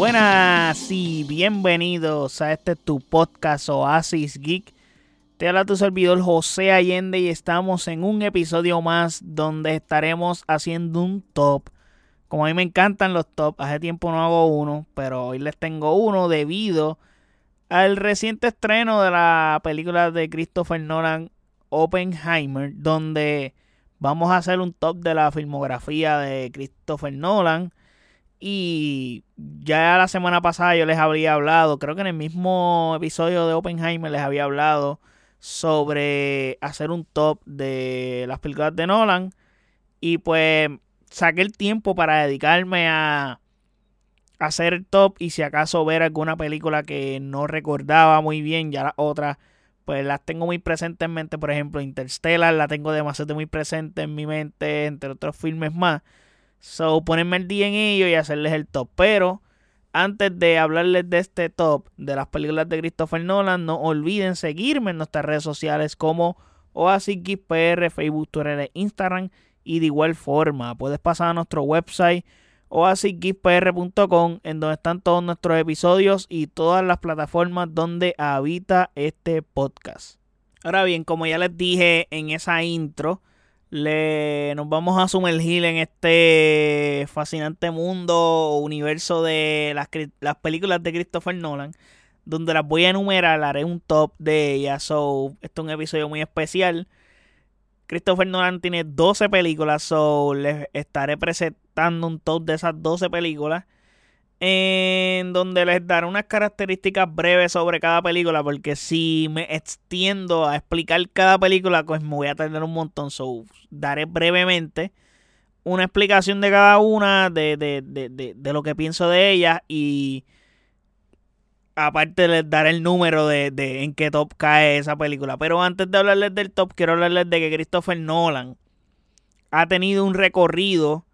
Buenas y bienvenidos a este tu podcast Oasis Geek. Te habla tu servidor José Allende y estamos en un episodio más donde estaremos haciendo un top. Como a mí me encantan los top, hace tiempo no hago uno, pero hoy les tengo uno debido al reciente estreno de la película de Christopher Nolan Oppenheimer, donde vamos a hacer un top de la filmografía de Christopher Nolan. Y ya la semana pasada yo les habría hablado, creo que en el mismo episodio de Oppenheimer les había hablado sobre hacer un top de las películas de Nolan. Y pues saqué el tiempo para dedicarme a hacer el top y si acaso ver alguna película que no recordaba muy bien, ya las otras pues las tengo muy presentes en mente, por ejemplo Interstellar la tengo demasiado muy presente en mi mente, entre otros filmes más. So, ponerme el día en ello y hacerles el top. Pero antes de hablarles de este top de las películas de Christopher Nolan, no olviden seguirme en nuestras redes sociales como OasisGeekPR, Facebook, Twitter e Instagram. Y de igual forma, puedes pasar a nuestro website oasisgeekpr.com en donde están todos nuestros episodios y todas las plataformas donde habita este podcast. Ahora bien, como ya les dije en esa intro, le, nos vamos a sumergir en este fascinante mundo, universo de las, las películas de Christopher Nolan, donde las voy a enumerar, haré un top de ellas. So, este es un episodio muy especial. Christopher Nolan tiene 12 películas, so les estaré presentando un top de esas 12 películas en donde les daré unas características breves sobre cada película, porque si me extiendo a explicar cada película, pues me voy a tardar un montón. So, daré brevemente una explicación de cada una, de, de, de, de lo que pienso de ellas y aparte les daré el número de, de en qué top cae esa película. Pero antes de hablarles del top, quiero hablarles de que Christopher Nolan ha tenido un recorrido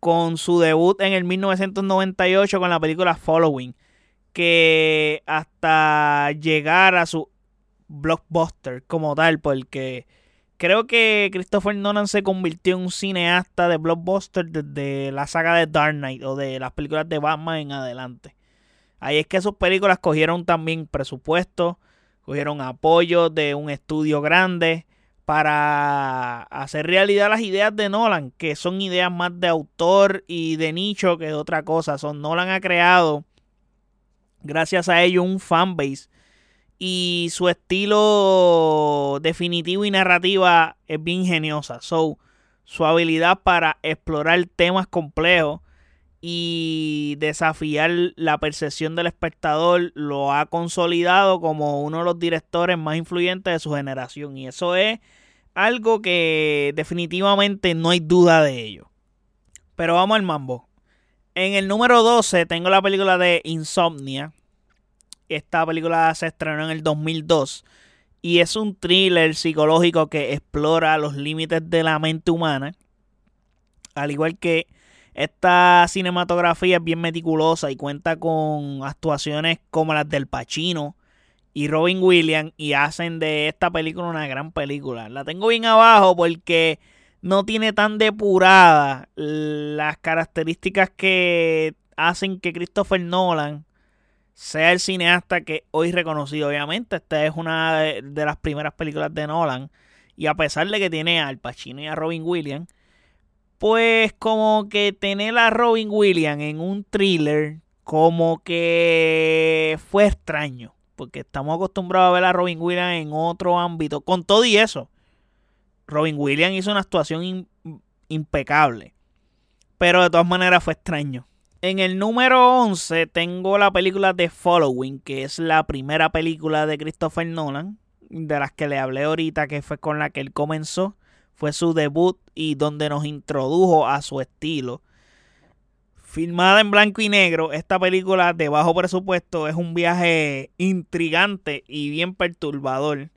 con su debut en el 1998 con la película Following, que hasta llegar a su blockbuster como tal, porque creo que Christopher Nolan se convirtió en un cineasta de blockbuster desde la saga de Dark Knight o de las películas de Batman en adelante. Ahí es que sus películas cogieron también presupuesto, cogieron apoyo de un estudio grande para hacer realidad las ideas de Nolan, que son ideas más de autor y de nicho que de otra cosa. Son Nolan ha creado, gracias a ello, un fanbase. Y su estilo definitivo y narrativa es bien ingeniosa. So, su habilidad para explorar temas complejos y desafiar la percepción del espectador lo ha consolidado como uno de los directores más influyentes de su generación. Y eso es algo que definitivamente no hay duda de ello. Pero vamos al mambo. En el número 12 tengo la película de Insomnia. Esta película se estrenó en el 2002 y es un thriller psicológico que explora los límites de la mente humana. Al igual que esta cinematografía es bien meticulosa y cuenta con actuaciones como las del Pacino, y Robin Williams y hacen de esta película una gran película. La tengo bien abajo porque no tiene tan depurada las características que hacen que Christopher Nolan sea el cineasta que hoy reconocido. Obviamente, esta es una de, las primeras películas de Nolan. Y a pesar de que tiene al Pacino y a Robin Williams, pues como que tener a Robin Williams en un thriller, como que fue extraño porque estamos acostumbrados a ver a Robin Williams en otro ámbito. Con todo y eso, Robin Williams hizo una actuación impecable. Pero de todas maneras fue extraño. En el número 11 tengo la película The Following, que es la primera película de Christopher Nolan, de las que le hablé ahorita, que fue con la que él comenzó. Fue su debut y donde nos introdujo a su estilo Filmada en blanco y negro, esta película de bajo presupuesto es un viaje intrigante y bien perturbador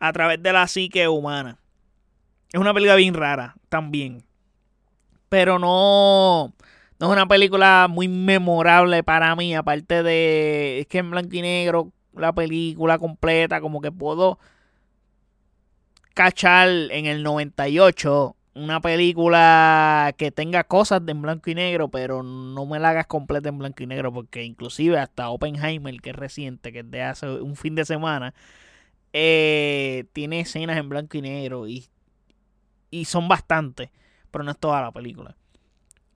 a través de la psique humana. Es una película bien rara también. Pero no, no es una película muy memorable para mí. Aparte de es que en blanco y negro la película completa como que puedo cachar en el 98 una película que tenga cosas de en blanco y negro, pero no me la hagas completa en blanco y negro, porque inclusive hasta Oppenheimer, que es reciente, que es de hace un fin de semana, eh, tiene escenas en blanco y negro y, y son bastantes, pero no es toda la película.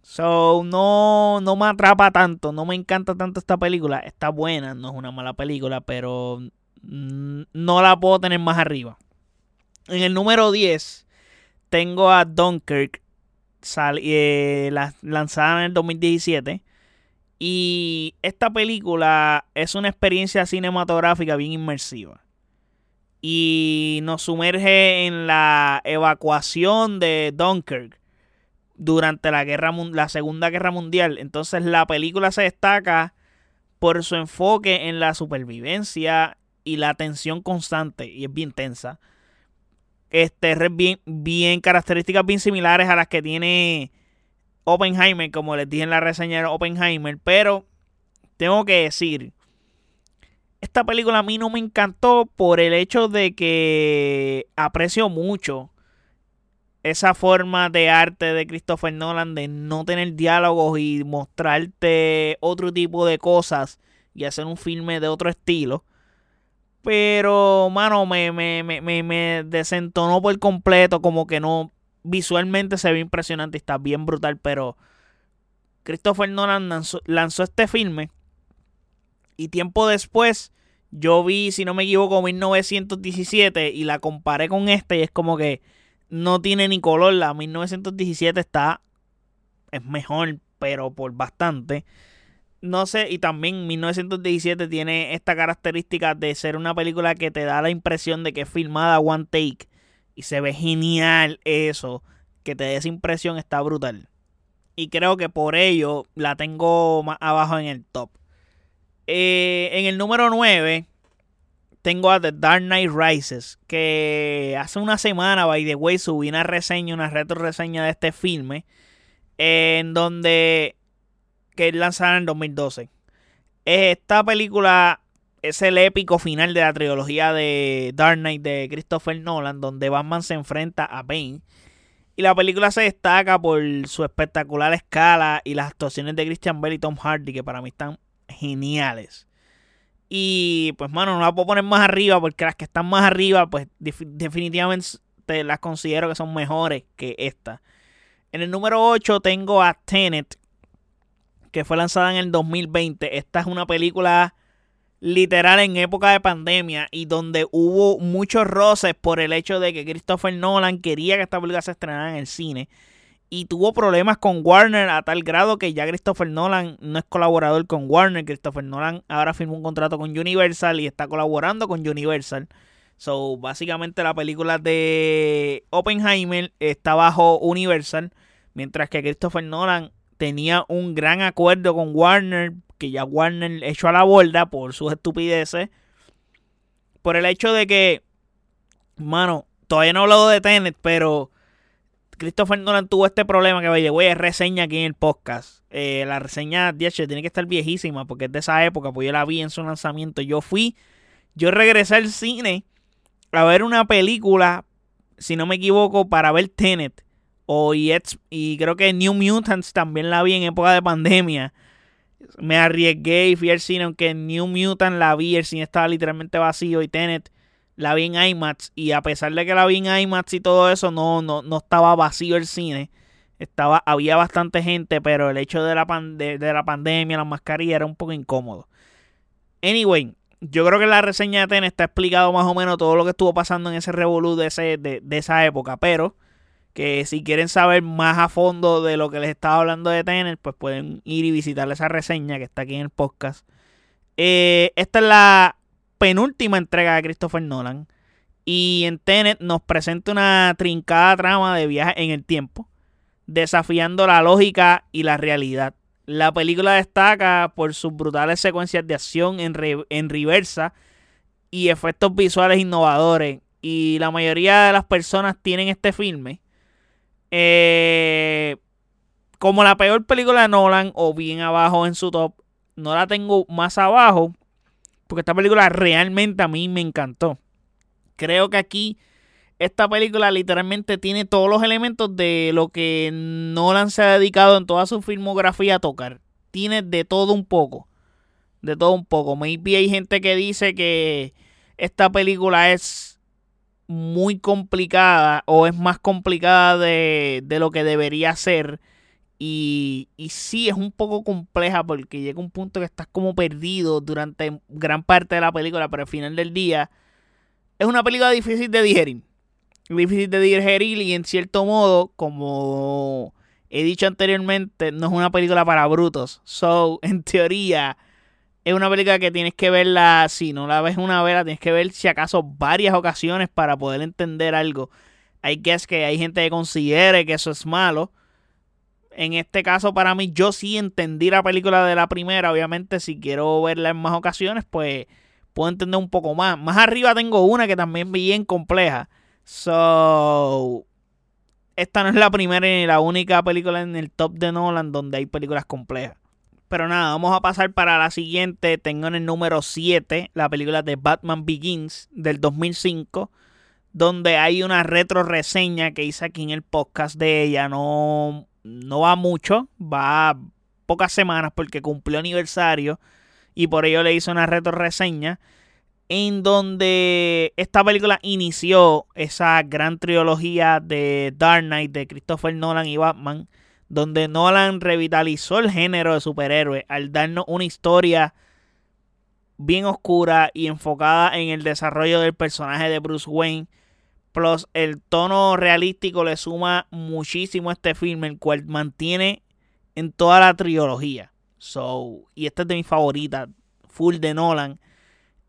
So, no, no me atrapa tanto, no me encanta tanto esta película. Está buena, no es una mala película, pero no la puedo tener más arriba. En el número 10 tengo a Dunkirk, eh, lanzada en el 2017. Y esta película es una experiencia cinematográfica bien inmersiva. Y nos sumerge en la evacuación de Dunkirk durante la, guerra, la Segunda Guerra Mundial. Entonces la película se destaca por su enfoque en la supervivencia y la tensión constante. Y es bien tensa este, bien, bien características bien similares a las que tiene Oppenheimer, como les dije en la reseña de Oppenheimer, pero tengo que decir, esta película a mí no me encantó por el hecho de que aprecio mucho esa forma de arte de Christopher Nolan de no tener diálogos y mostrarte otro tipo de cosas y hacer un filme de otro estilo. Pero, mano, me, me, me, me, desentonó por completo. Como que no. Visualmente se ve impresionante y está bien brutal. Pero Christopher Nolan lanzó, este filme. Y tiempo después, yo vi, si no me equivoco, 1917. Y la comparé con este. Y es como que no tiene ni color. La 1917 está. Es mejor, pero por bastante no sé, y también 1917 tiene esta característica de ser una película que te da la impresión de que es filmada one take. Y se ve genial eso. Que te dé esa impresión está brutal. Y creo que por ello la tengo más abajo en el top. Eh, en el número 9 tengo a The Dark Knight Rises. Que hace una semana, by the way, subí una reseña, una retro reseña de este filme. en donde que es lanzada en 2012. Esta película es el épico final de la trilogía de Dark Knight de Christopher Nolan, donde Batman se enfrenta a Bane. Y la película se destaca por su espectacular escala y las actuaciones de Christian Bale y Tom Hardy, que para mí están geniales. Y pues, mano, no la puedo poner más arriba, porque las que están más arriba, pues definitivamente las considero que son mejores que esta. En el número 8 tengo a Tenet, que fue lanzada en el 2020. Esta es una película literal en época de pandemia y donde hubo muchos roces por el hecho de que Christopher Nolan quería que esta película se estrenara en el cine y tuvo problemas con Warner a tal grado que ya Christopher Nolan no es colaborador con Warner. Christopher Nolan ahora firmó un contrato con Universal y está colaborando con Universal. So, básicamente la película de Oppenheimer está bajo Universal, mientras que Christopher Nolan tenía un gran acuerdo con Warner, que ya Warner echó a la borda por sus estupideces. Por el hecho de que, mano, todavía no he hablado de Tenet, pero Christopher Nolan tuvo este problema que vaya, voy a reseña aquí en el podcast. Eh, la reseña, de tiene que estar viejísima porque es de esa época, pues yo la vi en su lanzamiento. Yo fui, yo regresé al cine a ver una película, si no me equivoco, para ver Tenet. O y, creo que New Mutants también la vi en época de pandemia. Me arriesgué y fui al cine, aunque New Mutant la vi, el cine estaba literalmente vacío y Tenet la vi en IMAX. Y a pesar de que la vi en IMAX y todo eso, no, no, no estaba vacío el cine. Estaba, había bastante gente, pero el hecho de la, de, la pandemia, la mascarilla, era un poco incómodo. Anyway, yo creo que la reseña de Tenet está explicado más o menos todo lo que estuvo pasando en ese revolú de, ese, de, de esa época. Pero que si quieren saber más a fondo de lo que les estaba hablando de Tenet, pues pueden ir y visitar esa reseña que está aquí en el podcast. Eh, esta es la penúltima entrega de Christopher Nolan. Y en Tenet nos presenta una trincada trama de viaje en el tiempo, desafiando la lógica y la realidad. La película destaca por sus brutales secuencias de acción en, en reversa y efectos visuales innovadores. Y la mayoría de las personas tienen este filme eh, como la peor película de Nolan o bien abajo en su top, no la tengo más abajo porque esta película realmente a mí me encantó. Creo que aquí esta película literalmente tiene todos los elementos de lo que Nolan se ha dedicado en toda su filmografía a tocar. Tiene de todo un poco. De todo un poco. Maybe hay gente que dice que esta película es muy complicada o es más complicada de, de lo que debería ser. Y, y sí, es un poco compleja porque llega un punto que estás como perdido durante gran parte de la película, pero al final del día es una película difícil de digerir difícil de digerir y en cierto modo, como he dicho anteriormente, no es una película para brutos. So, en teoría, es una película que tienes que verla, si no la ves una vez, tienes que ver si acaso varias ocasiones para poder entender algo. Hay que es que hay gente que considere que eso es malo. En este caso, para mí, yo sí entendí la película de la primera. Obviamente, si quiero verla en más ocasiones, pues puedo entender un poco más. Más arriba tengo una que también es bien compleja So, esta no es la primera ni la única película en el top de Nolan donde hay películas complejas. Pero nada, vamos a pasar para la siguiente. Tengo en el número 7 la película de Batman Begins del 2005, donde hay una retro reseña que hice aquí en el podcast de ella. No, no va mucho, va pocas semanas porque cumplió aniversario y por ello le hice una retro reseña en donde esta película inició esa gran trilogía de Dark Knight de Christopher Nolan y Batman, donde Nolan revitalizó el género de superhéroes al darnos una historia bien oscura y enfocada en el desarrollo del personaje de Bruce Wayne. Plus el tono realístico le suma muchísimo a este filme, el cual mantiene en toda la trilogía. So, y esta es de mis favoritas, full de Nolan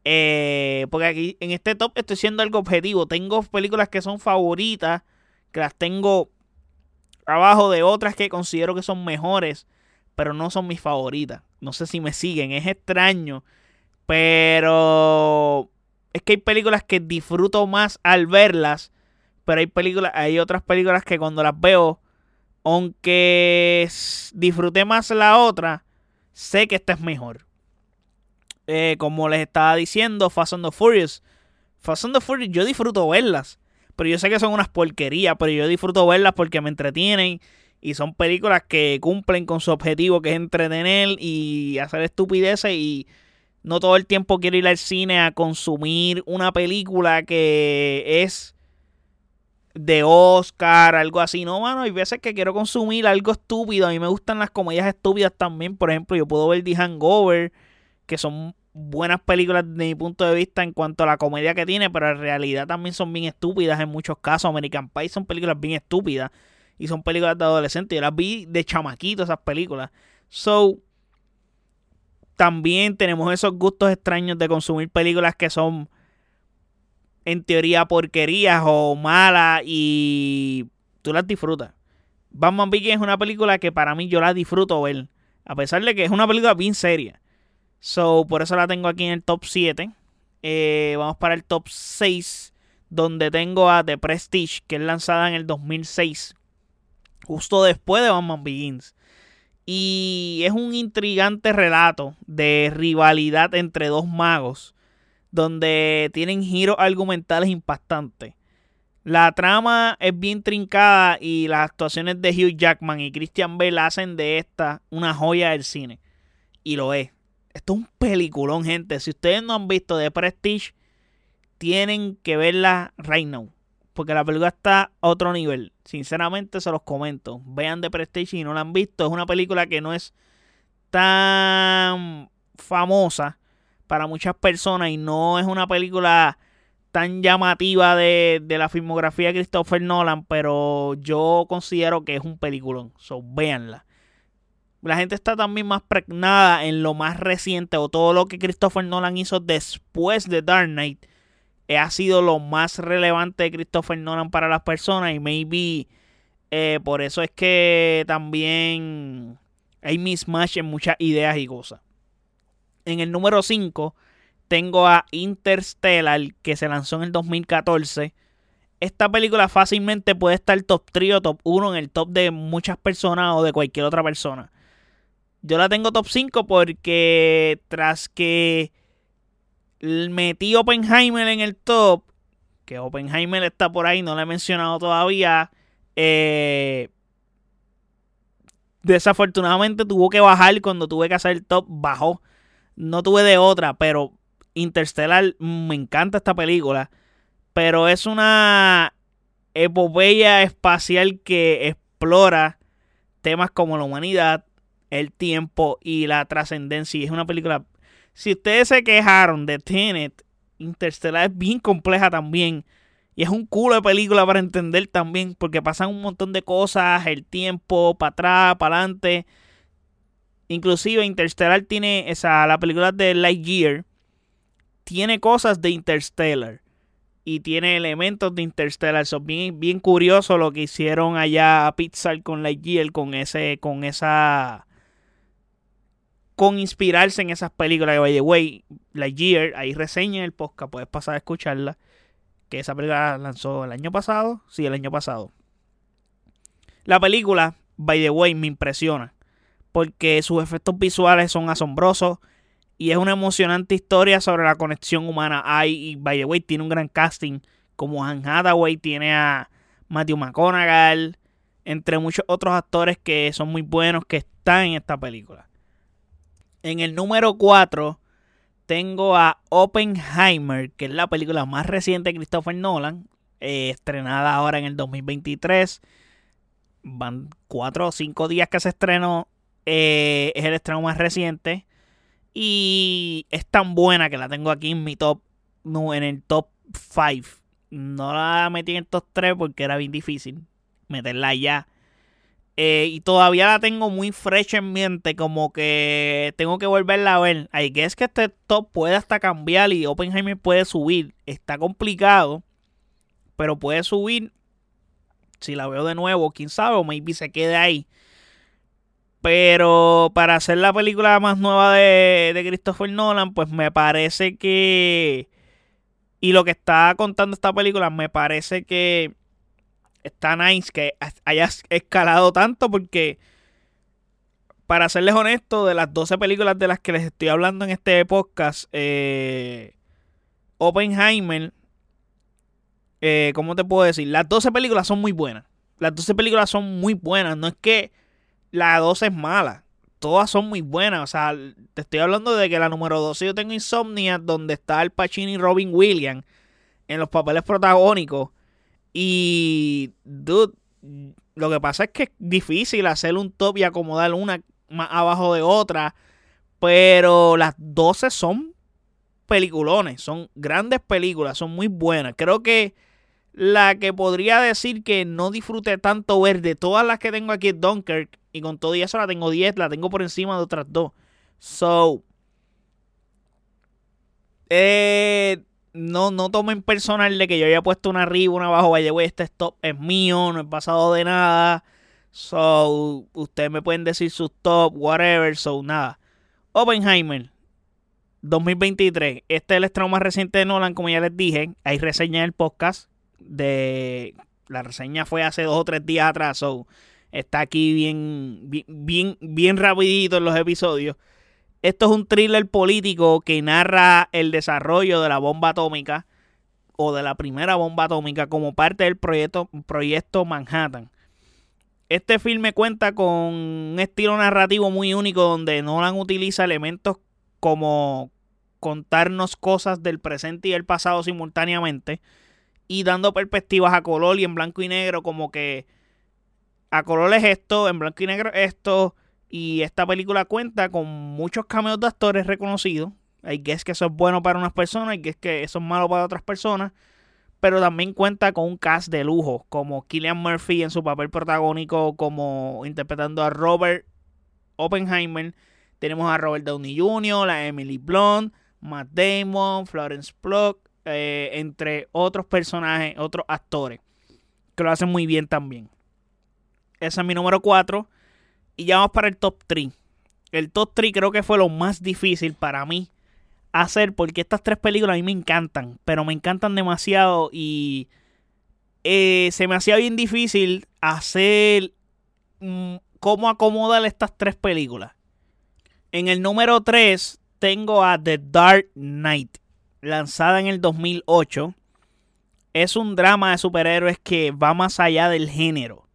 eh, porque aquí en este top estoy siendo algo objetivo. Tengo películas que son favoritas, que las tengo abajo de otras que considero que son mejores, pero no son mis favoritas. No sé si me siguen, es extraño, pero es que hay películas que disfruto más al verlas, pero hay películas, hay otras películas que cuando las veo, aunque disfruté más la otra, sé que esta es mejor. Eh, como les estaba diciendo, Fast and the Furious. Fast and the Furious, yo disfruto verlas. Pero yo sé que son unas porquerías, pero yo disfruto verlas porque me entretienen. Y son películas que cumplen con su objetivo, que es entretener y hacer estupideces. Y no todo el tiempo quiero ir al cine a consumir una película que es de Oscar, algo así. No, mano, hay veces que quiero consumir algo estúpido. A mí me gustan las comedias estúpidas también. Por ejemplo, yo puedo ver The Hangover que son buenas películas desde mi punto de vista en cuanto a la comedia que tiene, pero en realidad también son bien estúpidas en muchos casos. American Pie son películas bien estúpidas y son películas de adolescentes. Yo las vi de chamaquito esas películas. So, también tenemos esos gustos extraños de consumir películas que son en teoría porquerías o malas y tú las disfrutas. Batman Begins es una película que para mí yo la disfruto ver. A pesar de que es una película bien seria. So, por eso la tengo aquí en el top 7. Eh, vamos para el top 6, donde tengo a The Prestige, que es lanzada en el 2006, justo después de Batman Begins. Y es un intrigante relato de rivalidad entre dos magos, donde tienen giros argumentales impactantes. La trama es bien trincada y las actuaciones de Hugh Jackman y Christian Bale hacen de esta una joya del cine. Y lo es. Esto es un peliculón, gente. Si ustedes no han visto The Prestige, tienen que verla right now. Porque la película está a otro nivel. Sinceramente se los comento. Vean The Prestige si no la han visto. Es una película que no es tan famosa para muchas personas y no es una película tan llamativa de, de, la filmografía de Christopher Nolan, pero yo considero que es un peliculón. So, véanla la gente está también más pregnada en lo más reciente o todo lo que Christopher Nolan hizo después de Dark Knight eh, ha sido lo más relevante de Christopher Nolan para las personas y maybe eh, por eso es que también hay mismatch en muchas ideas y cosas. En el número 5 tengo a Interstellar que se lanzó en el 2014. Esta película fácilmente puede estar top 3 o top 1 en el top de muchas personas o de cualquier otra persona. Yo la tengo top 5 porque tras que metí Oppenheimer en el top, que Oppenheimer está por ahí, no lo he mencionado todavía. Eh, desafortunadamente tuvo que bajar cuando tuve que hacer el top, bajó. No tuve de otra, pero Interstellar me encanta esta película. Pero es una epopeya espacial que explora temas como la humanidad, el tiempo y la trascendencia. Es una película. Si ustedes se quejaron de Tenet, Interstellar es bien compleja también. Y es un culo de película para entender también, porque pasan un montón de cosas, el tiempo, para atrás, para adelante. Inclusive Interstellar tiene, esa, la película de Lightyear, tiene cosas de Interstellar. Y tiene elementos de Interstellar. Son bien, bien curioso lo que hicieron allá a Pixar con Lightyear, con ese, con esa con inspirarse en esas películas. By the way, Lightyear, ahí reseña en el podcast, puedes pasar a escucharla que esa película lanzó el año pasado. Sí, el año pasado. La película, by the way, me impresiona. Porque sus efectos visuales son asombrosos. Y es una emocionante historia sobre la conexión humana. Hay, y by the way, tiene un gran casting. Como Han Hathaway, tiene a Matthew McConaughey. Entre muchos otros actores que son muy buenos que están en esta película. En el número 4 tengo a Oppenheimer, que es la película más reciente de Christopher Nolan, eh, estrenada ahora en el 2023. Van cuatro o cinco días que se estrenó. Eh, es el estreno más reciente. Y es tan buena que la tengo aquí en mi top. No, en el top 5. No la metí en el top 3 porque era bien difícil meterla ya. Eh, y todavía la tengo muy fresh en mente, como que tengo que volverla a ver. Que es que este top puede hasta cambiar y Oppenheimer puede subir. Está complicado, pero puede subir. Si la veo de nuevo, quién sabe, o maybe se quede ahí. Pero para hacer la película más nueva de, de Christopher Nolan, pues me parece que... Y lo que está contando esta película, me parece que está nice que hayas escalado tanto porque, para serles honesto, de las 12 películas de las que les estoy hablando en este podcast, eh, Oppenheimer, eh, ¿cómo te puedo decir? Las 12 películas son muy buenas. Las 12 películas son muy buenas. No es que la 12 es mala. Todas son muy buenas. O sea, te estoy hablando de que la número 12 yo tengo Insomnia, donde está el Pacini y Robin Williams en los papeles protagónicos. Y, dude, lo que pasa es que es difícil hacer un top y acomodar una más abajo de otra. Pero las 12 son peliculones, son grandes películas, son muy buenas. Creo que la que podría decir que no disfruté tanto ver de todas las que tengo aquí es Dunkirk. Y con todo y eso la tengo 10, la tengo por encima de otras dos. So. Eh, no, no tomen personal de que yo haya puesto una arriba, una abajo, vaya, güey, este stop es mío, no he pasado de nada. So, ustedes me pueden decir su top, whatever, so, nada. Oppenheimer, 2023. Este es el estreno más reciente de Nolan, como ya les dije. Hay reseña en el podcast. De, la reseña fue hace dos o tres días atrás, so, está aquí bien, bien, bien, bien rapidito en los episodios. Esto es un thriller político que narra el desarrollo de la bomba atómica o de la primera bomba atómica como parte del proyecto, proyecto Manhattan. Este filme cuenta con un estilo narrativo muy único donde Nolan utiliza elementos como contarnos cosas del presente y el pasado simultáneamente y dando perspectivas a color y en blanco y negro como que a color es esto, en blanco y negro esto, y esta película cuenta con muchos cameos de actores reconocidos. Hay que es que eso es bueno para unas personas, hay que es que eso es malo para otras personas. Pero también cuenta con un cast de lujo, como Killian Murphy en su papel protagónico, como interpretando a Robert Oppenheimer. Tenemos a Robert Downey Jr., a Emily Blunt, Matt Damon, Florence Pugh, eh, entre otros personajes, otros actores, que lo hacen muy bien también. Ese es mi número 4. Y ya vamos para el top 3. El top 3 creo que fue lo más difícil para mí hacer porque estas tres películas a mí me encantan, pero me encantan demasiado y eh, se me hacía bien difícil hacer mm, cómo acomodar estas tres películas. En el número 3 tengo a The Dark Knight, lanzada en el 2008. es un drama de superhéroes que va más allá del género.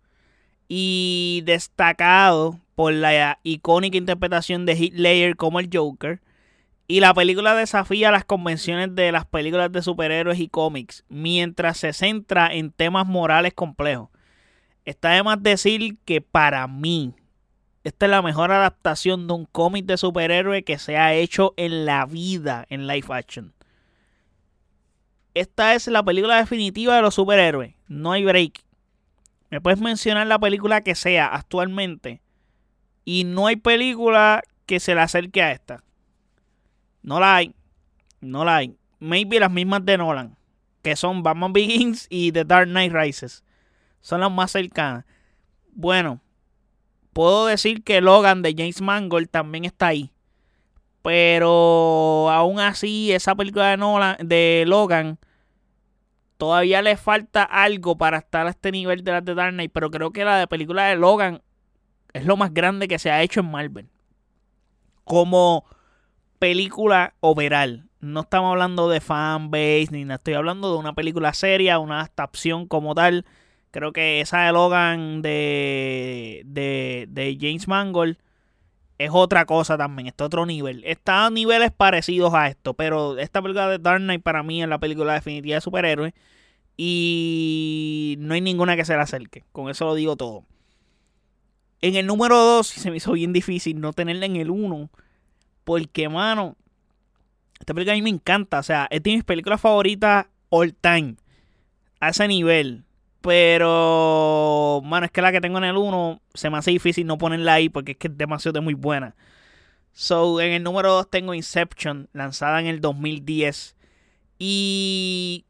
Y destacado por la icónica interpretación de Heath como el Joker. Y la película desafía las convenciones de las películas de superhéroes y cómics, mientras se centra en temas morales complejos. Está de más decir que para mí, esta es la mejor adaptación de un cómic de superhéroe que se ha hecho en la vida en live action. Esta es la película definitiva de los superhéroes. No hay break. Me puedes mencionar la película que sea actualmente. Y no hay película que se le acerque a esta. No la hay. No la hay. Maybe las mismas de Nolan. Que son Batman Begins y The Dark Knight Rises son las más cercanas. Bueno, puedo decir que Logan de James Mangold también está ahí. Pero aún así, esa película de, Nolan, de Logan todavía le falta algo para estar a este nivel de la de Dark Knight. Pero creo que la de película de Logan es lo más grande que se ha hecho en Marvel. Como película overall. No estamos hablando de fanbase ni nada. Estoy hablando de una película seria, una adaptación como tal Creo que esa de Logan de, de, James Mangold es otra cosa también, está otro nivel. Está a niveles parecidos a esto, pero esta película de Dark Knight para mí es la película definitiva de superhéroes y no hay ninguna que se la acerque. Con eso lo digo todo. En el número 2 se me hizo bien difícil no tenerla en el 1 porque, mano, esta película a mí me encanta. O sea, es de mis películas favoritas all time. A ese nivel. Pero, mano, es que la que tengo en el 1 se me hace difícil no ponerla ahí porque es que es demasiado muy buena. So, en el número 2 tengo Inception, lanzada en el 2010. Y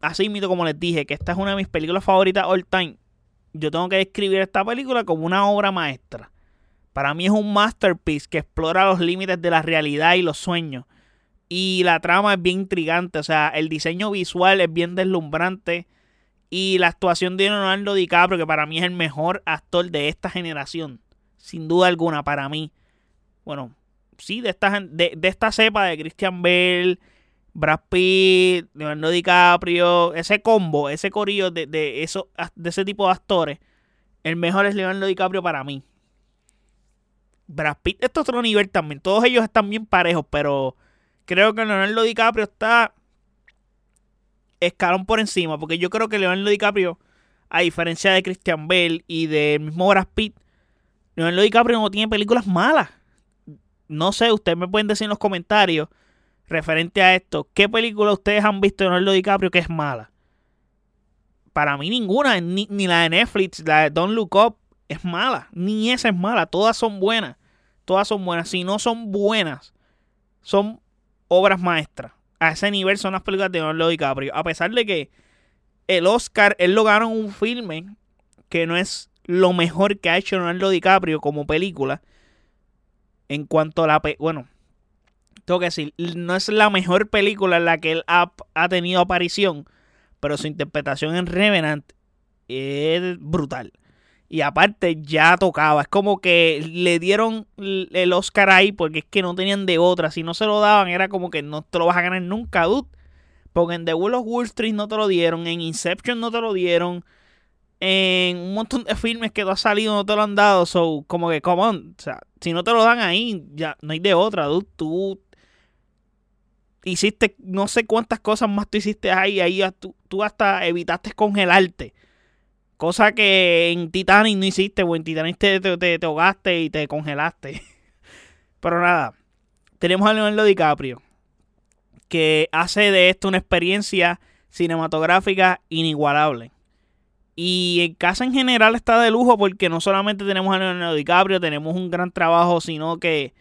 así mismo como les dije, que esta es una de mis películas favoritas all time. Yo tengo que describir esta película como una obra maestra. Para mí es un masterpiece que explora los límites de la realidad y los sueños. Y la trama es bien intrigante, o sea, el diseño visual es bien deslumbrante. Y la actuación de Leonardo DiCaprio, que para mí es el mejor actor de esta generación. Sin duda alguna, para mí. Bueno, sí, de esta, de, esta cepa de Christian Bale, Brad Pitt, Leonardo DiCaprio, ese combo, ese corillo de, de, eso, de ese tipo de actores. El mejor es Leonardo DiCaprio para mí. Brad Pitt, esto es otro nivel también. Todos ellos están bien parejos, pero creo que Leonardo DiCaprio está escalón por encima, porque yo creo que Leonardo DiCaprio, a diferencia de Christian Bale y del mismo Brad Pitt, Leonardo DiCaprio no tiene películas malas. No sé, ustedes me pueden decir en los comentarios referente a esto, ¿qué película ustedes han visto de Leonardo DiCaprio que es mala? Para mí ninguna, ni, ni la de Netflix, la de Don't Look Up es mala, ni esa es mala, todas son buenas, todas son buenas, si no son buenas, son obras maestras a ese nivel son las películas de Leonardo DiCaprio. A pesar de que el Oscar, él lo ganó un filme que no es lo mejor que ha hecho Leonardo DiCaprio como película. En cuanto a la... bueno, tengo que decir, no es la mejor película en la que él ha, ha tenido aparición, pero su interpretación en Revenant es brutal. Y aparte ya tocaba. Es como que le dieron el Oscar ahí porque es que no tenían de otra. Si no se lo daban era como que no te lo vas a ganar nunca, dude. Porque en The Wall of Wall Street no te lo dieron. En Inception no te lo dieron. En un montón de filmes que tú has salido no te lo han dado. So, como que, come on. O sea, si no te lo dan ahí, ya no hay de otra, dude. Tú hiciste no sé cuántas cosas más tú hiciste ahí. Ahí tú, tú hasta evitaste congelarte Cosa que en Titanic no hiciste, o en Titanic te, te, te, ahogaste y te congelaste. Pero nada, tenemos a Leonardo DiCaprio, que hace de esto una experiencia cinematográfica inigualable. Y en casa en general está de lujo porque no solamente tenemos a Leonardo DiCaprio, tenemos un gran trabajo, sino que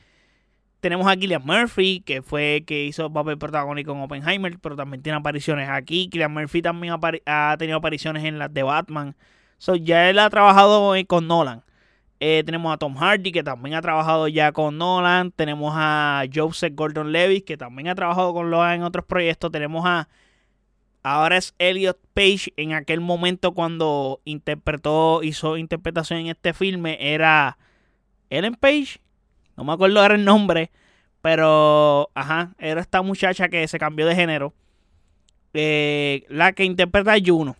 tenemos a Killian Murphy, que fue que hizo papel protagónico en Oppenheimer, pero también tiene apariciones aquí. Killian Murphy también ha tenido apariciones en las de Batman. So, ya él ha trabajado con Nolan. Eh, tenemos a Tom Hardy, que también ha trabajado ya con Nolan. Tenemos a Joseph Gordon Levitt, que también ha trabajado con Nolan en otros proyectos. Tenemos a. Ahora es Elliot Page. En aquel momento, cuando interpretó, hizo interpretación en este filme, era Ellen Page. No me acuerdo ahora el nombre. Pero, ajá, era esta muchacha que se cambió de género. eh, la que interpreta a Juno.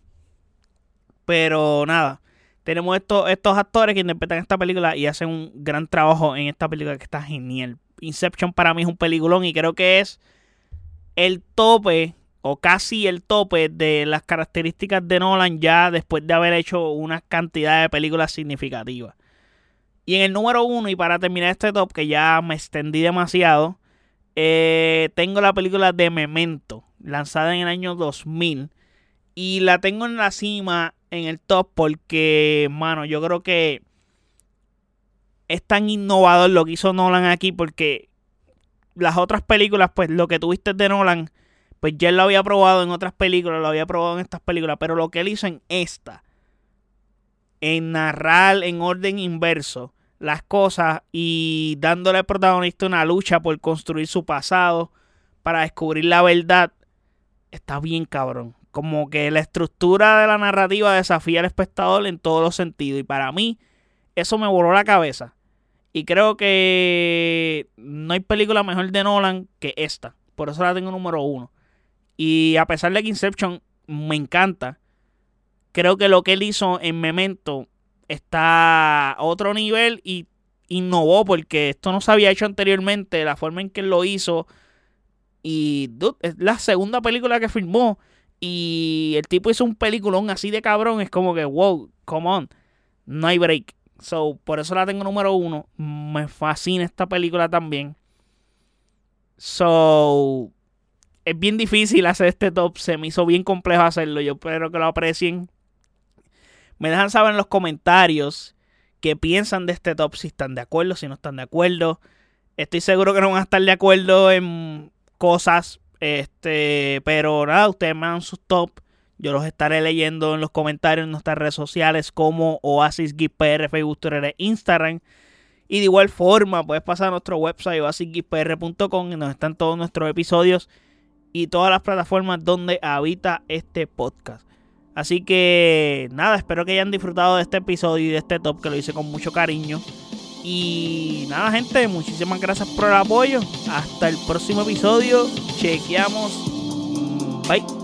Pero nada, tenemos estos, estos actores que interpretan esta película y hacen un gran trabajo en esta película que está genial. Inception para mí es un peliculón y creo que es el tope o casi el tope de las características de Nolan ya después de haber hecho una cantidad de películas significativas. Y en el número uno, y para terminar este top, que ya me extendí demasiado, eh, tengo la película de Memento, lanzada en el año 2000. Y la tengo en la cima, en el top, porque, mano, yo creo que es tan innovador lo que hizo Nolan aquí, porque las otras películas, pues lo que tuviste de Nolan, pues ya lo había probado en otras películas, lo había probado en estas películas, pero lo que él hizo en esta, en narrar en orden inverso las cosas y dándole al protagonista una lucha por construir su pasado para descubrir la verdad, está bien cabrón. Como que la estructura de la narrativa desafía al espectador en todos los sentidos. Y para mí, eso me voló la cabeza. Y creo que no hay película mejor de Nolan que esta. Por eso la tengo número uno. Y a pesar de que Inception me encanta, creo que lo que él hizo en Memento está a otro nivel y innovó porque esto no se había hecho anteriormente, la forma en que él lo hizo. Y es la segunda película que filmó. Y el tipo hizo un peliculón así de cabrón. Es como que, wow, come on. No hay break. So, por eso la tengo número uno. Me fascina esta película también. So, es bien difícil hacer este top. Se me hizo bien complejo hacerlo. Yo espero que lo aprecien. Me dejan saber en los comentarios qué piensan de este top. Si están de acuerdo, si no están de acuerdo. Estoy seguro que no van a estar de acuerdo en cosas. Este, pero nada, ustedes me dan sus top. Yo los estaré leyendo en los comentarios en nuestras redes sociales como Oasis Facebook, Twitter e Instagram. Y de igual forma, puedes pasar a nuestro website oasisgpr.com y nos están todos nuestros episodios y todas las plataformas donde habita este podcast. Así que nada, espero que hayan disfrutado de este episodio y de este top que lo hice con mucho cariño. Y nada, gente, muchísimas gracias por el apoyo. Hasta el próximo episodio. Chequeamos. Bye.